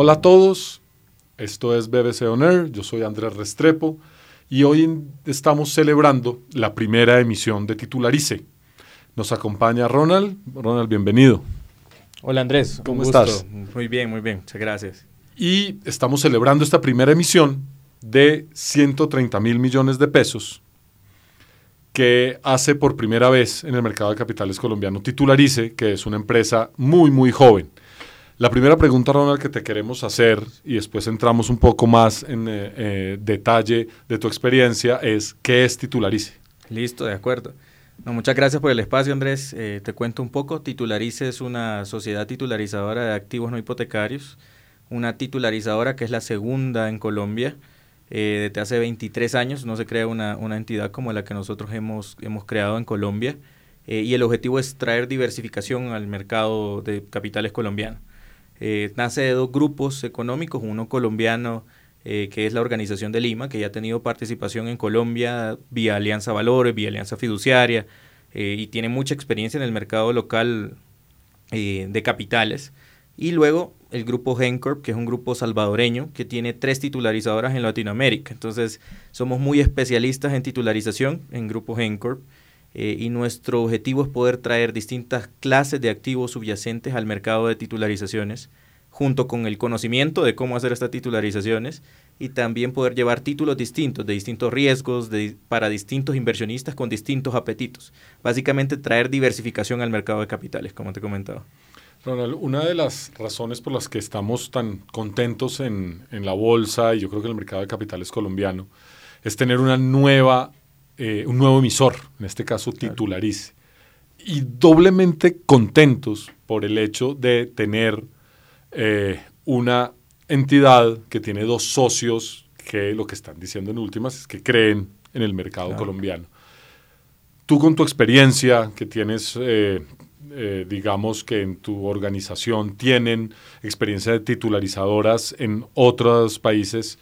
Hola a todos, esto es BBC On Air, yo soy Andrés Restrepo y hoy estamos celebrando la primera emisión de Titularice. Nos acompaña Ronald. Ronald, bienvenido. Hola Andrés, ¿cómo estás? Muy bien, muy bien, muchas gracias. Y estamos celebrando esta primera emisión de 130 mil millones de pesos que hace por primera vez en el mercado de capitales colombiano Titularice, que es una empresa muy, muy joven. La primera pregunta, Ronald, que te queremos hacer, y después entramos un poco más en eh, eh, detalle de tu experiencia, es ¿qué es Titularice? Listo, de acuerdo. muchas gracias por el espacio, Andrés. Eh, te cuento un poco. Titularice es una sociedad titularizadora de activos no hipotecarios, una titularizadora que es la segunda en Colombia. desde hace 23 años no se crea una, entidad como la que nosotros hemos, hemos creado en Colombia y el objetivo es traer diversificación al mercado de capitales colombiano. Eh, nace de dos grupos económicos, uno colombiano, eh, que es la Organización de Lima, que ya ha tenido participación en Colombia vía Alianza Valores, vía Alianza Fiduciaria, eh, y tiene mucha experiencia en el mercado local de capitales. Y luego el grupo Gencorp, que es un grupo salvadoreño que tiene tres titularizadoras en Latinoamérica. Entonces, somos muy especialistas en titularización en grupo Gencorp. Eh, y nuestro objetivo es poder traer distintas clases de activos subyacentes al mercado de titularizaciones, junto con el conocimiento de cómo hacer estas titularizaciones y también poder llevar títulos distintos, de distintos riesgos, para distintos inversionistas con distintos apetitos. Básicamente traer diversificación al mercado de capitales, como te he comentado. Ronald, una de las razones por las que estamos tan contentos en, en la bolsa y yo creo que en el mercado de capitales colombiano es tener una nueva eh, un nuevo emisor, en este caso Titularice. Y doblemente contentos por el hecho de tener eh, una entidad que tiene dos socios que lo que están diciendo en últimas es que creen en el mercado colombiano. Tú con tu experiencia que tienes, eh, digamos que en tu organización tienen experiencia de titularizadoras en otros países,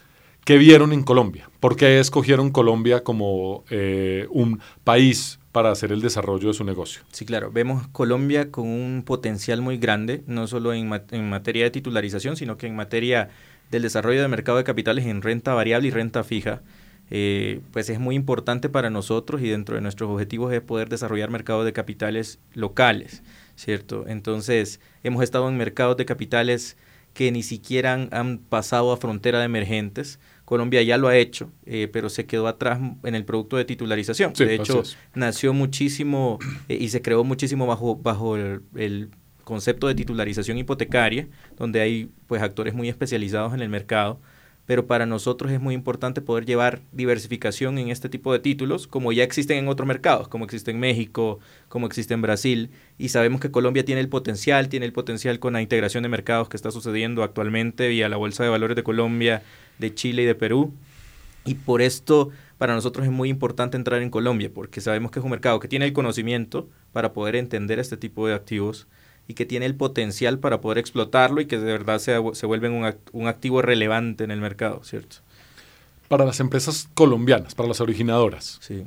¿Qué vieron en Colombia? ¿Por qué escogieron Colombia como eh, un país para hacer el desarrollo de su negocio? Sí, claro. Vemos Colombia con un potencial muy grande, no solo en, materia de titularización, sino que en materia del desarrollo de mercado de capitales en renta variable y renta fija. Eh, pues es muy importante para nosotros y dentro de nuestros objetivos es poder desarrollar mercados de capitales locales, ¿cierto? Entonces, hemos estado en mercados de capitales que ni siquiera han pasado a frontera de emergentes, Colombia ya lo ha hecho, eh, pero se quedó atrás en el producto de titularización. de hecho, nació muchísimo eh, y se creó muchísimo bajo, bajo el, concepto de titularización hipotecaria, donde hay pues actores muy especializados en el mercado. Pero para nosotros es muy importante poder llevar diversificación en este tipo de títulos, como ya existen en otros mercados, como existe en México, como existe en Brasil. Y sabemos que Colombia tiene el potencial, tiene el potencial con la integración de mercados que está sucediendo actualmente vía la Bolsa de Valores de Colombia, de Chile y de Perú. Y por esto para nosotros es muy importante entrar en Colombia, porque sabemos que es un mercado que tiene el conocimiento para poder entender este tipo de activos y que tiene el potencial para poder explotarlo y que de verdad se, se vuelven un, un activo relevante en el mercado, ¿cierto? Para las empresas colombianas, para las originadoras. Sí.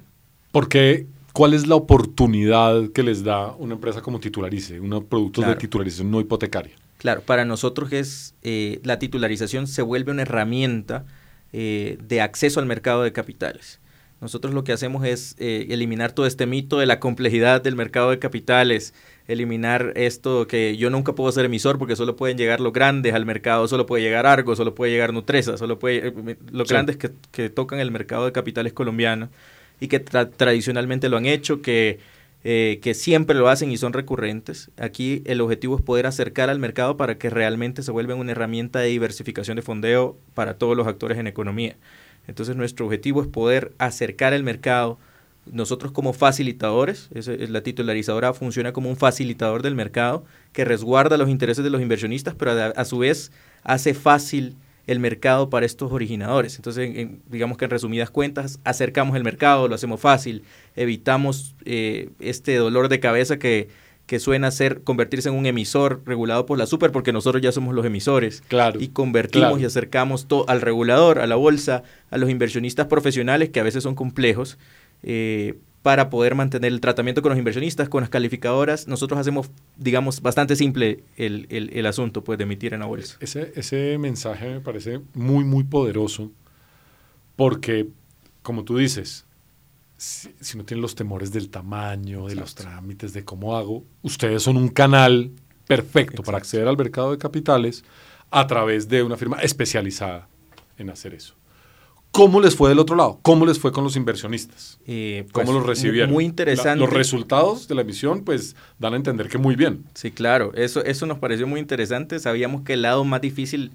¿Por qué? ¿Cuál es la oportunidad que les da una empresa como Titularice, unos productos de titularización no hipotecaria? Claro, para nosotros es eh, la titularización se vuelve una herramienta eh, de acceso al mercado de capitales. Nosotros lo que hacemos es eh, eliminar todo este mito de la complejidad del mercado de capitales, eliminar esto que yo nunca puedo ser emisor porque solo pueden llegar los grandes al mercado, solo puede llegar Argo, solo puede llegar Nutresa, solo puede los grandes que, tocan el mercado de capitales colombiano y que tradicionalmente lo han hecho, que eh, que siempre lo hacen y son recurrentes. Aquí el objetivo es poder acercar al mercado para que realmente se vuelva una herramienta de diversificación de fondeo para todos los actores en economía. Entonces nuestro objetivo es poder acercar el mercado nosotros como facilitadores, la titularizadora funciona como un facilitador del mercado que resguarda los intereses de los inversionistas, pero a, su vez hace fácil el mercado para estos originadores. Entonces, digamos que en resumidas cuentas, acercamos el mercado, lo hacemos fácil, evitamos eh, este dolor de cabeza que, que suena ser convertirse en un emisor regulado por la super, porque nosotros ya somos los emisores. Claro. Y convertimos y acercamos todo al regulador, a la bolsa, a los inversionistas profesionales, que a veces son complejos, eh, para poder mantener el tratamiento con los inversionistas, con las calificadoras. Nosotros hacemos, digamos, bastante simple el, el, asunto pues, de emitir en la bolsa. Ese, ese mensaje me parece muy, muy poderoso, porque, como tú dices, si, no tienen los temores del tamaño, de los trámites, de cómo hago, ustedes son un canal perfecto para acceder al mercado de capitales a través de una firma especializada en hacer eso. ¿Cómo les fue del otro lado? ¿Cómo les fue con los inversionistas? Eh, ¿Cómo pues, los recibieron? Muy interesante. los resultados de la emisión, pues, dan a entender que muy bien. Sí, claro. Eso, eso nos pareció muy interesante. Sabíamos que el lado más difícil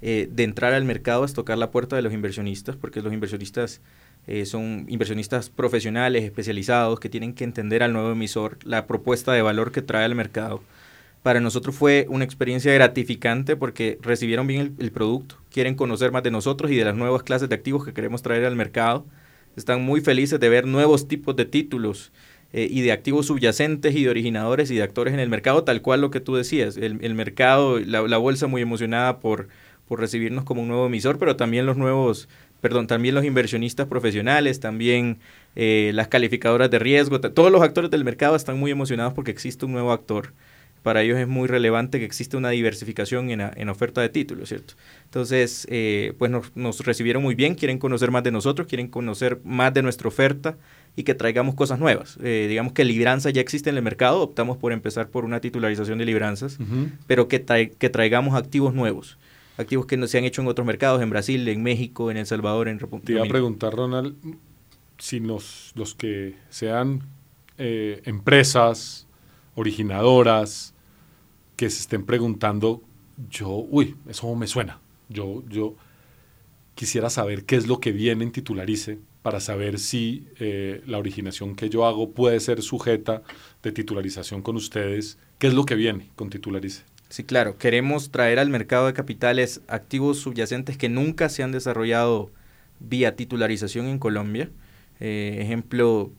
eh, de entrar al mercado es tocar la puerta de los inversionistas, porque los inversionistas eh, son inversionistas profesionales, especializados, que tienen que entender al nuevo emisor la propuesta de valor que trae al mercado. Para nosotros fue una experiencia gratificante porque recibieron bien el, producto, quieren conocer más de nosotros y de las nuevas clases de activos que queremos traer al mercado. Están muy felices de ver nuevos tipos de títulos eh, y de activos subyacentes y de originadores y de actores en el mercado, tal cual lo que tú decías. El, mercado, la, bolsa muy emocionada por, por recibirnos como un nuevo emisor, pero también los nuevos perdón, también los inversionistas profesionales, también eh, las calificadoras de riesgo, todos los actores del mercado están muy emocionados porque existe un nuevo actor. Para ellos es muy relevante que existe una diversificación en, en oferta de títulos, ¿cierto? Entonces, eh, pues nos, recibieron muy bien, quieren conocer más de nosotros, quieren conocer más de nuestra oferta y que traigamos cosas nuevas. Eh, digamos que libranza ya existe en el mercado, optamos por empezar por una titularización de libranzas, pero que, que traigamos activos nuevos activos que no se han hecho en otros mercados, en Brasil, en México, en El Salvador, en República Te iba a preguntar, Ronald, si los, los que sean eh, empresas originadoras que se estén preguntando, yo, uy, eso me suena. Yo, yo quisiera saber qué es lo que viene en Titularice para saber si eh, la originación que yo hago puede ser sujeta de titularización con ustedes. ¿Qué es lo que viene con Titularice? Sí, claro. Queremos traer al mercado de capitales activos subyacentes que nunca se han desarrollado vía titularización en Colombia. Eh, ejemplo,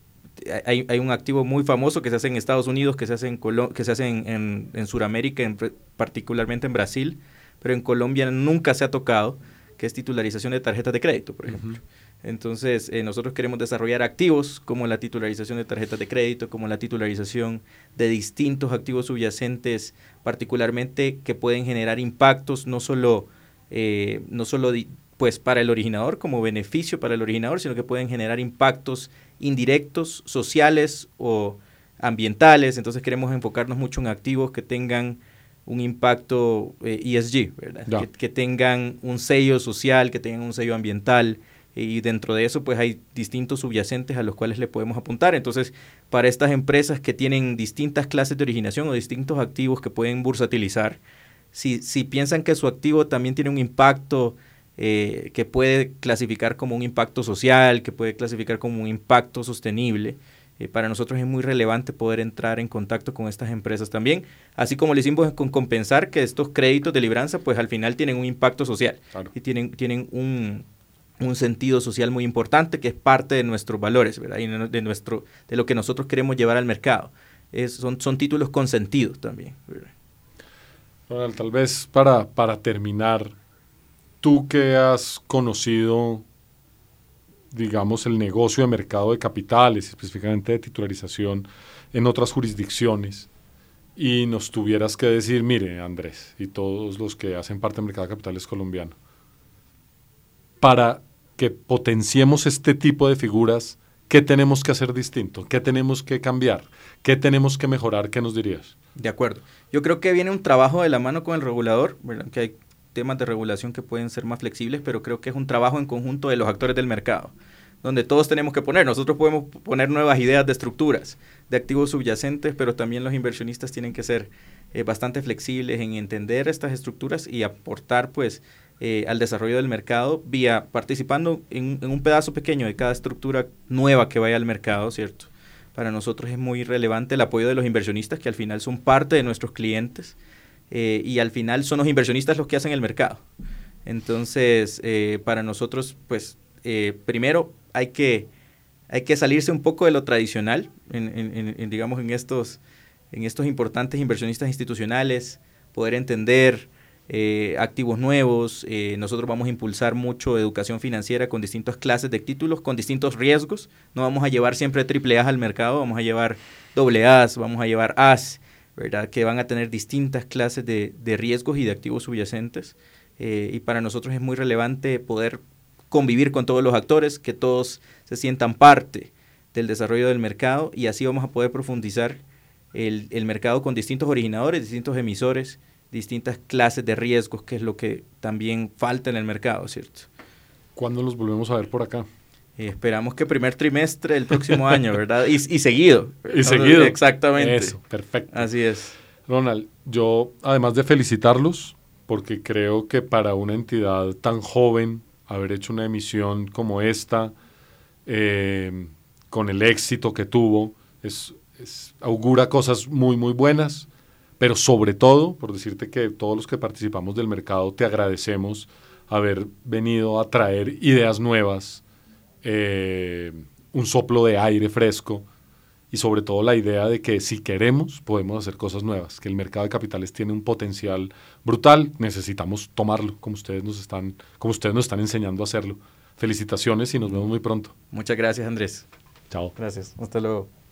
hay, un activo muy famoso que se hace en Estados Unidos, que se hace en, que se hace en, en, Sudamérica, particularmente en Brasil, pero en Colombia nunca se ha tocado, que es titularización de tarjetas de crédito, por ejemplo. Entonces, eh, nosotros queremos desarrollar activos como la titularización de tarjetas de crédito, como la titularización de distintos activos subyacentes, particularmente que pueden generar impactos no solo, eh, no solo pues, para el originador como beneficio para el originador, sino que pueden generar impactos indirectos, sociales o ambientales. Entonces, queremos enfocarnos mucho en activos que tengan un impacto ESG, eh, e ¿verdad? que tengan un sello social, que tengan un sello ambiental y dentro de eso pues hay distintos subyacentes a los cuales le podemos apuntar. Entonces, para estas empresas que tienen distintas clases de originación o distintos activos que pueden bursatilizar, si, si piensan que su activo también tiene un impacto eh, que puede clasificar como un impacto social, que puede clasificar como un impacto sostenible, eh, para nosotros es muy relevante poder entrar en contacto con estas empresas también, así como le hicimos con compensar que estos créditos de libranza pues al final tienen un impacto social y tienen, tienen un, un sentido social muy importante que es parte de nuestros valores, ¿verdad? Y de, nuestro, de lo que nosotros queremos llevar al mercado. Es, son, son títulos consentidos también. tal vez para, para terminar, tú que has conocido, digamos, el negocio de mercado de capitales, específicamente de titularización en otras jurisdicciones, y nos tuvieras que decir, mire, Andrés, y todos los que hacen parte del mercado de capitales colombiano, para que potenciemos este tipo de figuras, ¿qué tenemos que hacer distinto? ¿Qué tenemos que cambiar? ¿Qué tenemos que mejorar? ¿Qué nos dirías? De acuerdo. Yo creo que viene un trabajo de la mano con el regulador, que hay temas de regulación que pueden ser más flexibles, pero creo que es un trabajo en conjunto de los actores del mercado, donde todos tenemos que poner. Nosotros podemos poner nuevas ideas de estructuras, de activos subyacentes, pero también los inversionistas tienen que ser eh, bastante flexibles en entender estas estructuras y aportar pues eh, al desarrollo del mercado vía participando en, un pedazo pequeño de cada estructura nueva que vaya al mercado, ¿cierto? Para nosotros es muy relevante el apoyo de los inversionistas que al final son parte de nuestros clientes eh, y al final son los inversionistas los que hacen el mercado. Entonces, para nosotros, pues, primero hay que, hay que salirse un poco de lo tradicional, en, digamos, en estos en estos importantes inversionistas institucionales, poder entender eh, activos nuevos. Eh, nosotros vamos a impulsar mucho educación financiera con distintas clases de títulos, con distintos riesgos. No vamos a llevar siempre triple A al mercado, vamos a llevar doble A, vamos a llevar As, ¿verdad? Que van a tener distintas clases de, riesgos y de activos subyacentes. Eh, y para nosotros es muy relevante poder convivir con todos los actores, que todos se sientan parte del desarrollo del mercado y así vamos a poder profundizar el, mercado con distintos originadores, distintos emisores, distintas clases de riesgos, que es lo que también falta en el mercado, ¿cierto? ¿Cuándo los volvemos a ver por acá? Eh, esperamos que primer trimestre del próximo año, ¿verdad? Y, seguido. Y seguido. Exactamente. Eso, perfecto. Así es. Ronald, yo además de felicitarlos, porque creo que para una entidad tan joven, haber hecho una emisión como esta, eh, con el éxito que tuvo, es augura cosas muy, muy buenas, pero sobre todo, por decirte que todos los que participamos del mercado te agradecemos haber venido a traer ideas nuevas, eh, un soplo de aire fresco y sobre todo la idea de que si queremos podemos hacer cosas nuevas, que el mercado de capitales tiene un potencial brutal, necesitamos tomarlo como ustedes nos están, como ustedes nos están enseñando a hacerlo. Felicitaciones y nos vemos muy pronto. Muchas gracias Andrés. Chao. Gracias. Hasta luego.